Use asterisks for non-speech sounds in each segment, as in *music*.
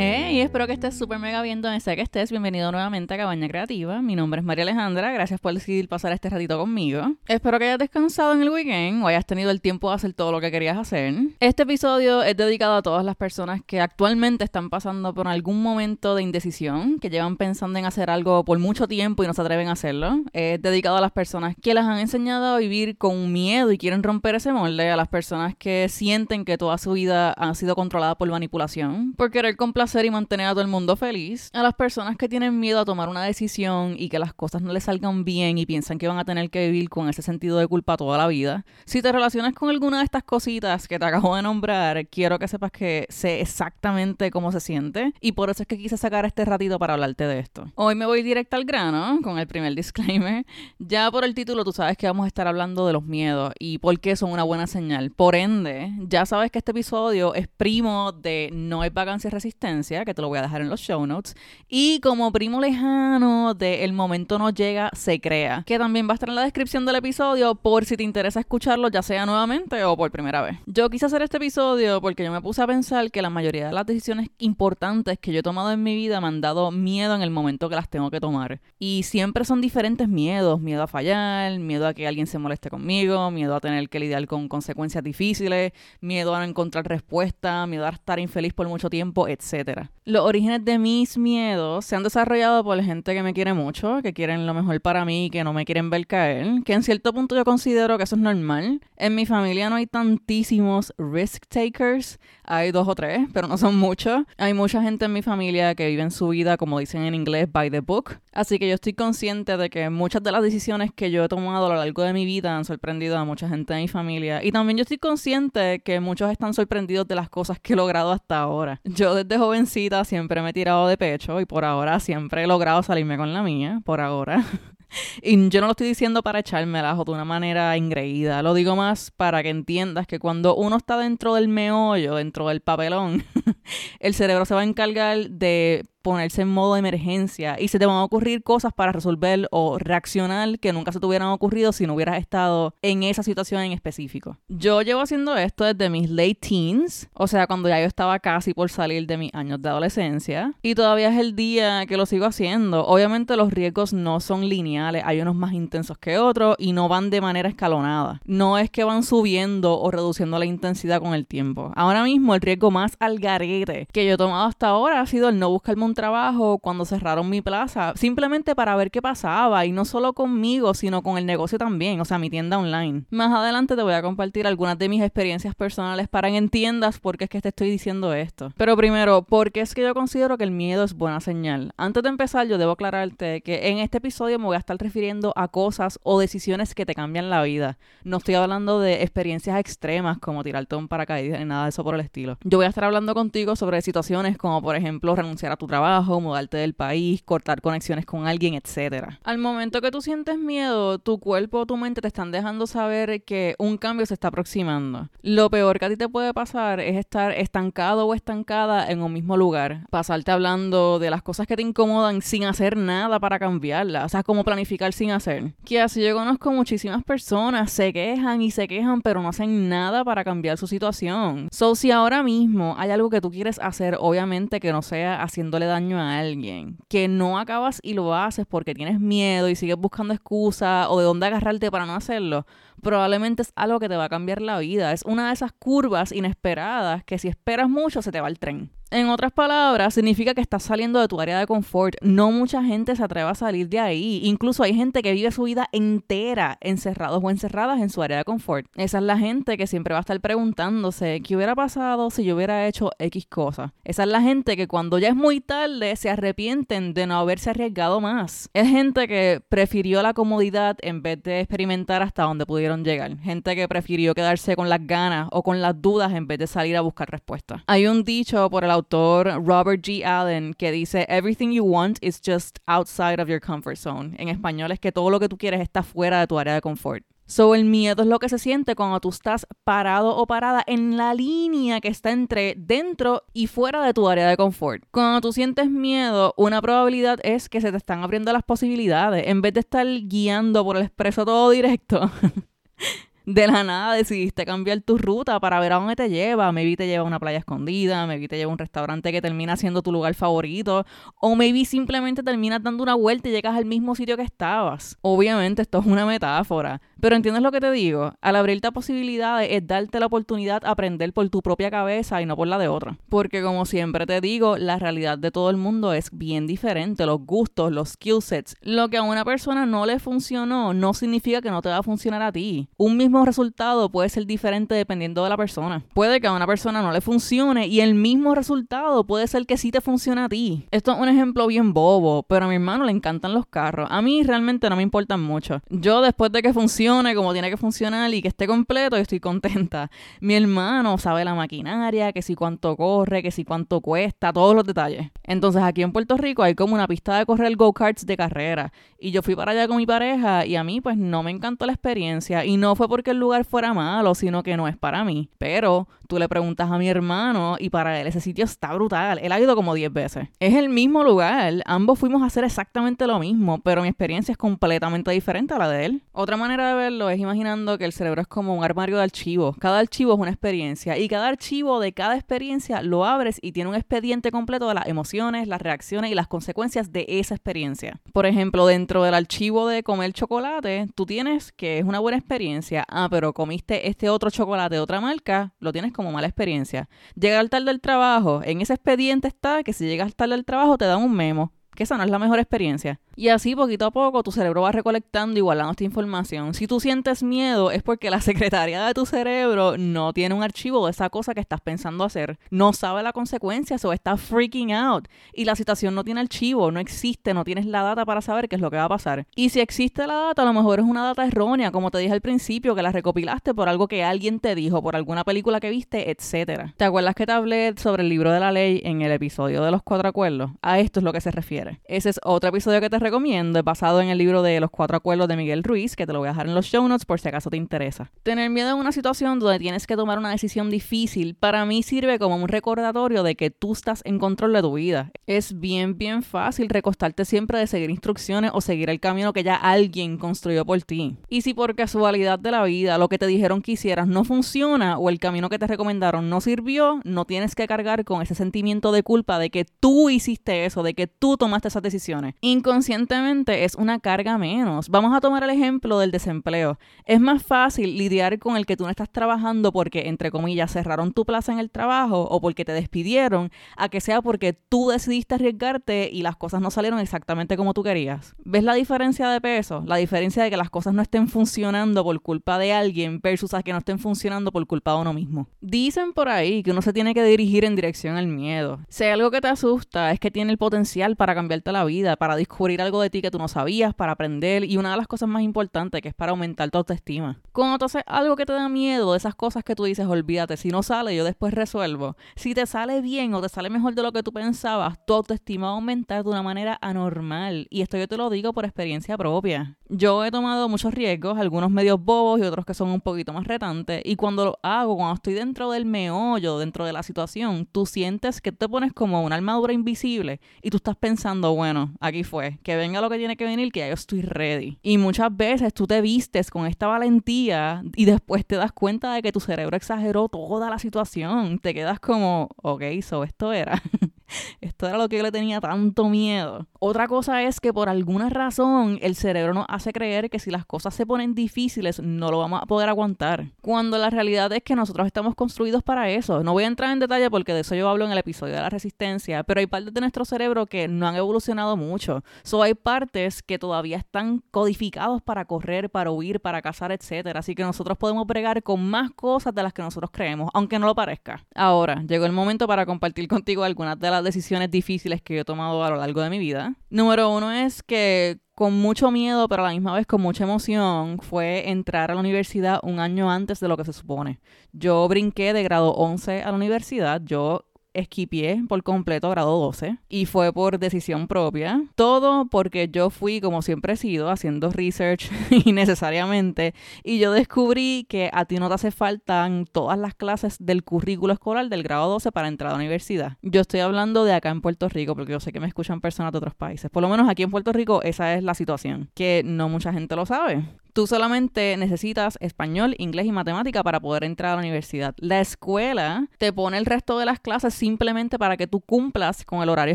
है Hey, espero que estés súper mega bien donde sea que estés. Bienvenido nuevamente a Cabaña Creativa. Mi nombre es María Alejandra. Gracias por decidir pasar este ratito conmigo. Espero que hayas descansado en el weekend o hayas tenido el tiempo de hacer todo lo que querías hacer. Este episodio es dedicado a todas las personas que actualmente están pasando por algún momento de indecisión, que llevan pensando en hacer algo por mucho tiempo y no se atreven a hacerlo. Es dedicado a las personas que las han enseñado a vivir con miedo y quieren romper ese molde, a las personas que sienten que toda su vida ha sido controlada por manipulación, por querer complacer y mantener a todo el mundo feliz. A las personas que tienen miedo a tomar una decisión y que las cosas no les salgan bien y piensan que van a tener que vivir con ese sentido de culpa toda la vida. Si te relacionas con alguna de estas cositas que te acabo de nombrar, quiero que sepas que sé exactamente cómo se siente y por eso es que quise sacar este ratito para hablarte de esto. Hoy me voy directo al grano con el primer disclaimer. Ya por el título tú sabes que vamos a estar hablando de los miedos y por qué son una buena señal. Por ende, ya sabes que este episodio es primo de No hay vacancia resistencia que te lo voy a dejar en los show notes. Y como primo lejano de El momento no llega, se crea, que también va a estar en la descripción del episodio por si te interesa escucharlo, ya sea nuevamente o por primera vez. Yo quise hacer este episodio porque yo me puse a pensar que la mayoría de las decisiones importantes que yo he tomado en mi vida me han dado miedo en el momento que las tengo que tomar. Y siempre son diferentes miedos, miedo a fallar, miedo a que alguien se moleste conmigo, miedo a tener que lidiar con consecuencias difíciles, miedo a no encontrar respuesta, miedo a estar infeliz por mucho tiempo, etc. Los orígenes de mis miedos se han desarrollado por gente que me quiere mucho, que quieren lo mejor para mí que no me quieren ver caer, que en cierto punto yo considero que eso es normal. En mi familia no hay tantísimos risk takers, hay dos o tres, pero no son muchos. Hay mucha gente en mi familia que vive su vida, como dicen en inglés, by the book. Así que yo estoy consciente de que muchas de las decisiones que yo he tomado a lo largo de mi vida han sorprendido a mucha gente de mi familia. Y también yo estoy consciente que muchos están sorprendidos de las cosas que he logrado hasta ahora. Yo desde jovencita siempre me he tirado de pecho y por ahora siempre he logrado salirme con la mía, por ahora. *laughs* Y yo no lo estoy diciendo para echármelas o de una manera ingreída. Lo digo más para que entiendas que cuando uno está dentro del meollo, dentro del papelón, *laughs* el cerebro se va a encargar de ponerse en modo de emergencia y se te van a ocurrir cosas para resolver o reaccionar que nunca se te hubieran ocurrido si no hubieras estado en esa situación en específico. Yo llevo haciendo esto desde mis late teens, o sea, cuando ya yo estaba casi por salir de mis años de adolescencia y todavía es el día que lo sigo haciendo. Obviamente los riesgos no son lineales, hay unos más intensos que otros y no van de manera escalonada. No es que van subiendo o reduciendo la intensidad con el tiempo. Ahora mismo el riesgo más al garete que yo he tomado hasta ahora ha sido el no buscarme un trabajo cuando cerraron mi plaza, simplemente para ver qué pasaba y no solo conmigo, sino con el negocio también, o sea, mi tienda online. Más adelante te voy a compartir algunas de mis experiencias personales para que entiendas por qué es que te estoy diciendo esto. Pero primero, ¿por qué es que yo considero que el miedo es buena señal? Antes de empezar, yo debo aclararte que en este episodio me voy a estar refiriendo a cosas o decisiones que te cambian la vida. No estoy hablando de experiencias extremas como tirarte un paracaídas ni nada de eso por el estilo. Yo voy a estar hablando contigo sobre situaciones como, por ejemplo, renunciar a tu trabajo trabajo, mudarte del país, cortar conexiones con alguien, etc. Al momento que tú sientes miedo, tu cuerpo o tu mente te están dejando saber que un cambio se está aproximando. Lo peor que a ti te puede pasar es estar estancado o estancada en un mismo lugar, pasarte hablando de las cosas que te incomodan sin hacer nada para cambiarlas, o sea, como planificar sin hacer. Que así yo conozco muchísimas personas, se quejan y se quejan, pero no hacen nada para cambiar su situación. So, si ahora mismo hay algo que tú quieres hacer, obviamente que no sea haciéndole daño a alguien, que no acabas y lo haces porque tienes miedo y sigues buscando excusas o de dónde agarrarte para no hacerlo, probablemente es algo que te va a cambiar la vida. Es una de esas curvas inesperadas que si esperas mucho se te va el tren. En otras palabras, significa que estás saliendo de tu área de confort. No mucha gente se atreve a salir de ahí. Incluso hay gente que vive su vida entera encerrados o encerradas en su área de confort. Esa es la gente que siempre va a estar preguntándose qué hubiera pasado si yo hubiera hecho X cosa. Esa es la gente que cuando ya es muy tarde se arrepienten de no haberse arriesgado más. Es gente que prefirió la comodidad en vez de experimentar hasta donde pudieron llegar. Gente que prefirió quedarse con las ganas o con las dudas en vez de salir a buscar respuestas. Hay un dicho por el Robert G. Allen que dice, Everything you want is just outside of your comfort zone. En español es que todo lo que tú quieres está fuera de tu área de confort. So, el miedo es lo que se siente cuando tú estás parado o parada en la línea que está entre dentro y fuera de tu área de confort. Cuando tú sientes miedo, una probabilidad es que se te están abriendo las posibilidades. En vez de estar guiando por el expreso todo directo, *laughs* De la nada decidiste cambiar tu ruta para ver a dónde te lleva. Maybe te lleva a una playa escondida, maybe te lleva a un restaurante que termina siendo tu lugar favorito, o maybe simplemente terminas dando una vuelta y llegas al mismo sitio que estabas. Obviamente esto es una metáfora, pero ¿entiendes lo que te digo? Al abrirte a posibilidades es darte la oportunidad de aprender por tu propia cabeza y no por la de otra. Porque como siempre te digo, la realidad de todo el mundo es bien diferente. Los gustos, los skill sets. Lo que a una persona no le funcionó no significa que no te va a funcionar a ti. Un mismo resultado puede ser diferente dependiendo de la persona. Puede que a una persona no le funcione y el mismo resultado puede ser que sí te funcione a ti. Esto es un ejemplo bien bobo, pero a mi hermano le encantan los carros. A mí realmente no me importan mucho. Yo después de que funcione como tiene que funcionar y que esté completo, estoy contenta. *laughs* Mi hermano sabe la maquinaria, que si cuánto corre, que si cuánto cuesta, todos los detalles. Entonces aquí en Puerto Rico hay como una pista de correr go-karts de carrera. Y yo fui para allá con mi pareja y a mí pues no me encantó la experiencia. Y no fue porque el lugar fuera malo, sino que no es para mí. Pero tú le preguntas a mi hermano y para él ese sitio está brutal. Él ha ido como 10 veces. Es el mismo lugar. Ambos fuimos a hacer exactamente lo mismo, pero mi experiencia es completamente diferente a la de él. Otra manera de verlo es imaginando que el cerebro es como un armario de archivos. Cada archivo es una experiencia y cada archivo de cada experiencia lo abres y tiene un expediente completo de las emociones, las reacciones y las consecuencias de esa experiencia. Por ejemplo, dentro del archivo de comer chocolate, tú tienes que es una buena experiencia. Ah, pero comiste este otro chocolate de otra marca, lo tienes como mala experiencia. Llegar tarde del trabajo, en ese expediente está que si llegas tarde al trabajo te dan un memo que esa no es la mejor experiencia. Y así poquito a poco tu cerebro va recolectando y guardando esta información. Si tú sientes miedo es porque la *laughs* secretaria de tu cerebro no tiene un archivo de esa cosa que estás pensando hacer. No sabe la consecuencia o está freaking out. Y la situación no tiene archivo, no existe, no tienes la data para saber qué es lo que va a pasar. Y si existe la data, a lo mejor es una data errónea, como te dije al principio, que la recopilaste por algo que alguien te dijo, por alguna película que viste, etc. ¿Te acuerdas que te hablé sobre el libro de la ley en el episodio de los cuatro acuerdos? A esto es lo que se refiere. Ese es otro episodio que te recomiendo, basado en el libro de Los Cuatro Acuerdos de Miguel Ruiz, que te lo voy a dejar en los show notes por si acaso te interesa. Tener miedo en una situación donde tienes que tomar una decisión difícil, para mí sirve como un recordatorio de que tú estás en control de tu vida. Es bien, bien fácil recostarte siempre de seguir instrucciones o seguir el camino que ya alguien construyó por ti. Y si por casualidad de la vida lo que te dijeron que hicieras no funciona o el camino que te recomendaron no sirvió, no tienes que cargar con ese sentimiento de culpa de que tú hiciste eso, de que tú esas decisiones. Inconscientemente es una carga menos. Vamos a tomar el ejemplo del desempleo. Es más fácil lidiar con el que tú no estás trabajando porque, entre comillas, cerraron tu plaza en el trabajo o porque te despidieron, a que sea porque tú decidiste arriesgarte y las cosas no salieron exactamente como tú querías. ¿Ves la diferencia de peso? La diferencia de que las cosas no estén funcionando por culpa de alguien versus a que no estén funcionando por culpa de uno mismo. Dicen por ahí que uno se tiene que dirigir en dirección al miedo. Si hay algo que te asusta es que tiene el potencial para cambiarte la vida, para descubrir algo de ti que tú no sabías, para aprender y una de las cosas más importantes que es para aumentar tu autoestima. Cuando tú haces algo que te da miedo, de esas cosas que tú dices, olvídate, si no sale, yo después resuelvo. Si te sale bien o te sale mejor de lo que tú pensabas, tu autoestima va a aumentar de una manera anormal. Y esto yo te lo digo por experiencia propia. Yo he tomado muchos riesgos, algunos medios bobos y otros que son un poquito más retantes. Y cuando lo hago, cuando estoy dentro del meollo, dentro de la situación, tú sientes que te pones como una armadura invisible y tú estás pensando, bueno, aquí fue, que venga lo que tiene que venir, que yo estoy ready. Y muchas veces tú te vistes con esta valentía y después te das cuenta de que tu cerebro exageró toda la situación. Te quedas como, ok, so esto era. *laughs* *laughs* Esto era lo que yo le tenía tanto miedo. Otra cosa es que por alguna razón el cerebro nos hace creer que si las cosas se ponen difíciles no lo vamos a poder aguantar. Cuando la realidad es que nosotros estamos construidos para eso. No voy a entrar en detalle porque de eso yo hablo en el episodio de la resistencia, pero hay partes de nuestro cerebro que no han evolucionado mucho. So hay partes que todavía están codificados para correr, para huir, para cazar, etc. Así que nosotros podemos bregar con más cosas de las que nosotros creemos, aunque no lo parezca. Ahora, llegó el momento para compartir contigo algunas de las decisiones difíciles que yo he tomado a lo largo de mi vida. Número uno es que con mucho miedo, pero a la misma vez con mucha emoción, fue entrar a la universidad un año antes de lo que se supone. Yo brinqué de grado 11 a la universidad, yo esquipié por completo grado 12 y fue por decisión propia. Todo porque yo fui, como siempre he sido, haciendo research *laughs* innecesariamente y yo descubrí que a ti no te hace falta todas las clases del currículo escolar del grado 12 para entrar a la universidad. Yo estoy hablando de acá en Puerto Rico porque yo sé que me escuchan personas de otros países. Por lo menos aquí en Puerto Rico esa es la situación, que no mucha gente lo sabe. Tú solamente necesitas español, inglés y matemática para poder entrar a la universidad. La escuela te pone el resto de las clases simplemente para que tú cumplas con el horario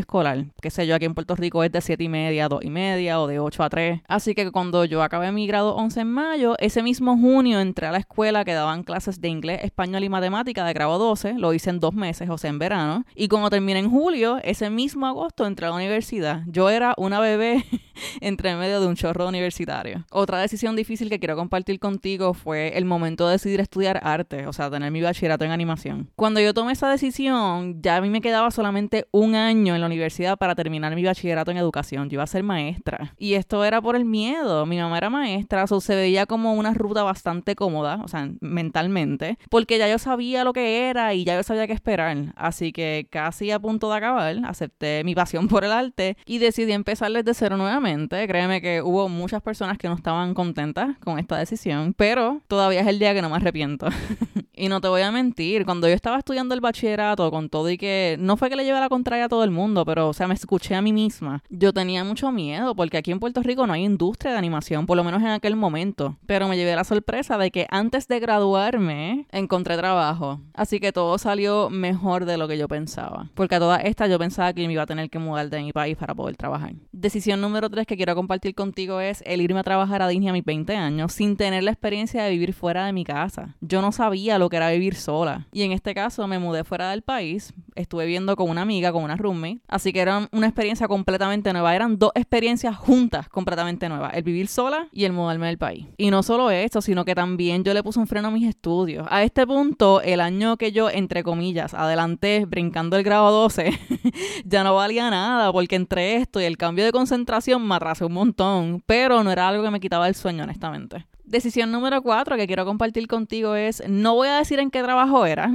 escolar. Que sé yo, aquí en Puerto Rico es de 7 y media a 2 y media o de 8 a 3. Así que cuando yo acabé mi grado 11 en mayo, ese mismo junio entré a la escuela que daban clases de inglés, español y matemática de grado 12. Lo hice en dos meses, o sea, en verano. Y cuando terminé en julio, ese mismo agosto entré a la universidad. Yo era una bebé *laughs* *laughs* entre medio de un chorro universitario. Otra decisión difícil que quiero compartir contigo fue el momento de decidir estudiar arte, o sea, tener mi bachillerato en animación. Cuando yo tomé esa decisión, ya a mí me quedaba solamente un año en la universidad para terminar mi bachillerato en educación. Yo iba a ser maestra. Y esto era por el miedo. Mi mamá era maestra, o se veía como una ruta bastante cómoda, o sea, mentalmente, porque ya yo sabía lo que era y ya yo sabía qué esperar. Así que casi a punto de acabar, acepté mi *laughs* pasión por el arte y decidí empezar desde cero nuevamente. Créeme que hubo muchas personas que no estaban contentas con esta decisión, pero todavía es el día que no me arrepiento. *laughs* y no te voy a mentir, cuando yo estaba estudiando el bachillerato con todo y que no fue que le llevé la contraria a todo el mundo, pero o sea, me escuché a mí misma. Yo tenía mucho miedo porque aquí en Puerto Rico no hay industria de animación, por lo menos en aquel momento. Pero me llevé la sorpresa de que antes de graduarme encontré trabajo. Así que todo salió mejor de lo que yo pensaba. Porque a todas estas yo pensaba que me iba a tener que mudar de mi país para poder trabajar. Decisión número 3 que quiero compartir contigo es el irme a trabajar a Disney a mis 20 años sin tener la experiencia de vivir fuera de mi casa. Yo no sabía lo que era vivir sola. Y en este caso me mudé fuera del país. Estuve viviendo con una amiga, con una roommate. Así que era una experiencia completamente nueva. Eran dos experiencias juntas completamente nuevas. El vivir sola y el mudarme del país. Y no solo esto, sino que también yo le puse un freno a mis estudios. A este punto, el año que yo, entre comillas, adelanté brincando el grado 12, *laughs* ya no valía nada porque entre esto y el cambio de concentración me atrasé un montón. Pero no era algo que me quitaba el sueño, honestamente. Decisión número cuatro que quiero compartir contigo es, no voy a decir en qué trabajo era,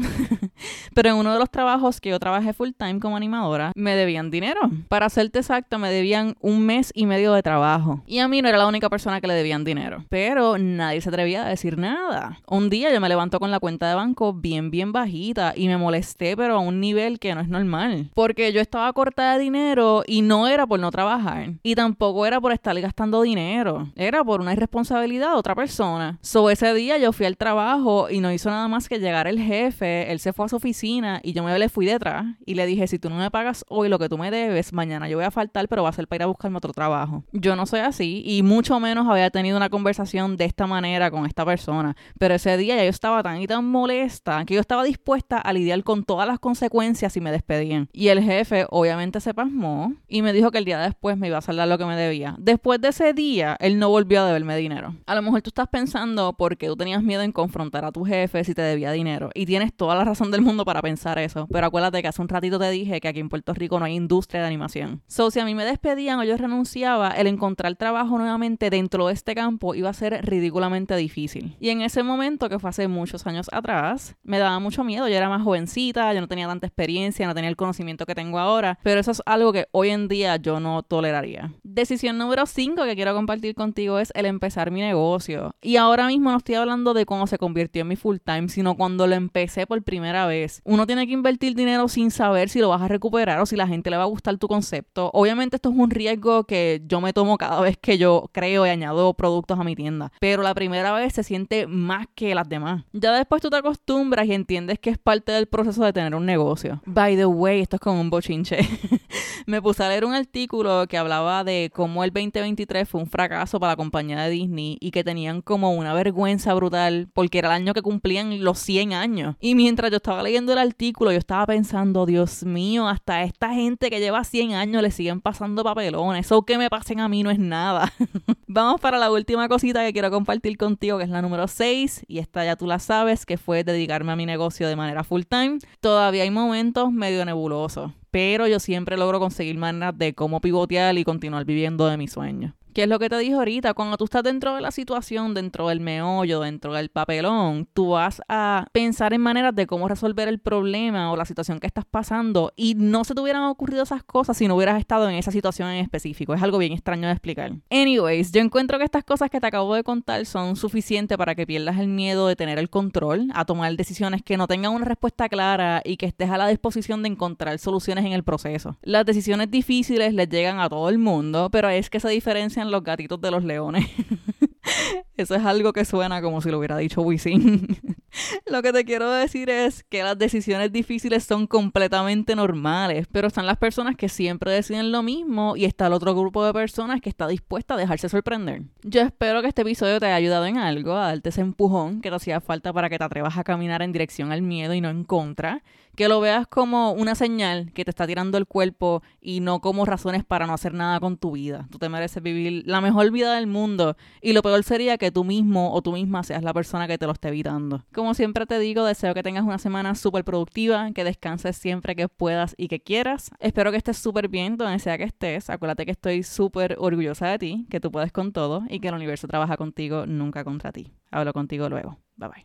*laughs* pero en uno de los trabajos que yo trabajé full time como animadora, me debían dinero. Para serte exacto, me debían un mes y medio de trabajo. Y a mí no era la única persona que le debían dinero. Pero nadie se atrevía a decir nada. Un día yo me levanto con la cuenta de banco bien, bien bajita y me molesté, pero a un nivel que no es normal. Porque yo estaba corta de dinero y no era por no trabajar. Y tampoco era por estar gastando dinero. Era por una irresponsabilidad otra persona persona. So ese día yo fui al trabajo y no hizo nada más que llegar el jefe, él se fue a su oficina y yo me le fui detrás y le dije, si tú no me pagas hoy lo que tú me debes, mañana yo voy a faltar, pero va a ser para ir a buscarme otro trabajo. Yo no soy así y mucho menos había tenido una conversación de esta manera con esta persona, pero ese día ya yo estaba tan y tan molesta que yo estaba dispuesta a lidiar con todas las consecuencias si me despedían. Y el jefe obviamente se pasmó y me dijo que el día después me iba a saldar lo que me debía. Después de ese día, él no volvió a deberme dinero. A lo mejor tú estás pensando porque tú tenías miedo en confrontar a tu jefe si te debía dinero. Y tienes toda la razón del mundo para pensar eso. Pero acuérdate que hace un ratito te dije que aquí en Puerto Rico no hay industria de animación. So, si a mí me despedían o yo renunciaba, el encontrar trabajo nuevamente dentro de este campo iba a ser ridículamente difícil. Y en ese momento, que fue hace muchos años atrás, me daba mucho miedo. Yo era más jovencita, yo no tenía tanta experiencia, no tenía el conocimiento que tengo ahora. Pero eso es algo que hoy en día yo no toleraría. Decisión número 5 que quiero compartir contigo es el empezar mi negocio. Y ahora mismo no estoy hablando de cómo se convirtió en mi full time, sino cuando lo empecé por primera vez. Uno tiene que invertir dinero sin saber si lo vas a recuperar o si la gente le va a gustar tu concepto. Obviamente esto es un riesgo que yo me tomo cada vez que yo creo y añado productos a mi tienda. Pero la primera vez se siente más que las demás. Ya después tú te acostumbras y entiendes que es parte del proceso de tener un negocio. By the way, esto es como un bochinche. *laughs* *laughs* me puse a leer un artículo que hablaba de cómo el 2023 fue un fracaso para la compañía de Disney y que tenía como una vergüenza brutal porque era el año que cumplían los 100 años. Y mientras yo estaba leyendo el artículo, yo estaba pensando, Dios mío, hasta esta gente que lleva 100 años le siguen pasando papelones. Eso que me pasen a mí no es nada. *laughs* Vamos para la última cosita que quiero compartir contigo, que es la número 6. Y esta ya tú la sabes, que fue dedicarme a mi negocio de manera full time. Todavía hay momentos medio nebulosos pero yo siempre logro conseguir maneras de cómo pivotear y continuar viviendo de mi sueño. ¿Qué es lo que te dije ahorita? Cuando tú estás dentro de la situación, dentro del meollo, dentro del papelón, tú vas a pensar en maneras de cómo resolver el problema o la situación que estás pasando y no se te hubieran ocurrido esas cosas si no hubieras estado en esa situación en específico. Es algo bien extraño de explicar. Anyways, yo encuentro que estas cosas que te acabo de contar son suficientes para que pierdas el miedo de tener el control, a tomar decisiones que no tengan una respuesta clara y que estés a la disposición de encontrar soluciones en el proceso. Las decisiones difíciles les llegan a todo el mundo, pero es que esa diferencia los gatitos de los leones. *laughs* Eso es algo que suena como si lo hubiera dicho Wisin. *laughs* lo que te quiero decir es que las decisiones difíciles son completamente normales, pero están las personas que siempre deciden lo mismo y está el otro grupo de personas que está dispuesta a dejarse sorprender. Yo espero que este episodio te haya ayudado en algo, a darte ese empujón que te hacía falta para que te atrevas a caminar en dirección al miedo y no en contra que lo veas como una señal que te está tirando el cuerpo y no como razones para no hacer nada con tu vida. Tú te mereces vivir la mejor vida del mundo y lo peor sería tú mismo o tú misma seas la persona que te lo esté evitando. Como siempre te digo, deseo que tengas una semana súper productiva, que descanses siempre que puedas y que quieras. Espero que estés súper bien donde sea que estés. Acuérdate que estoy súper orgullosa de ti, que tú puedes con todo y que el universo trabaja contigo, nunca contra ti. Hablo contigo luego. Bye bye.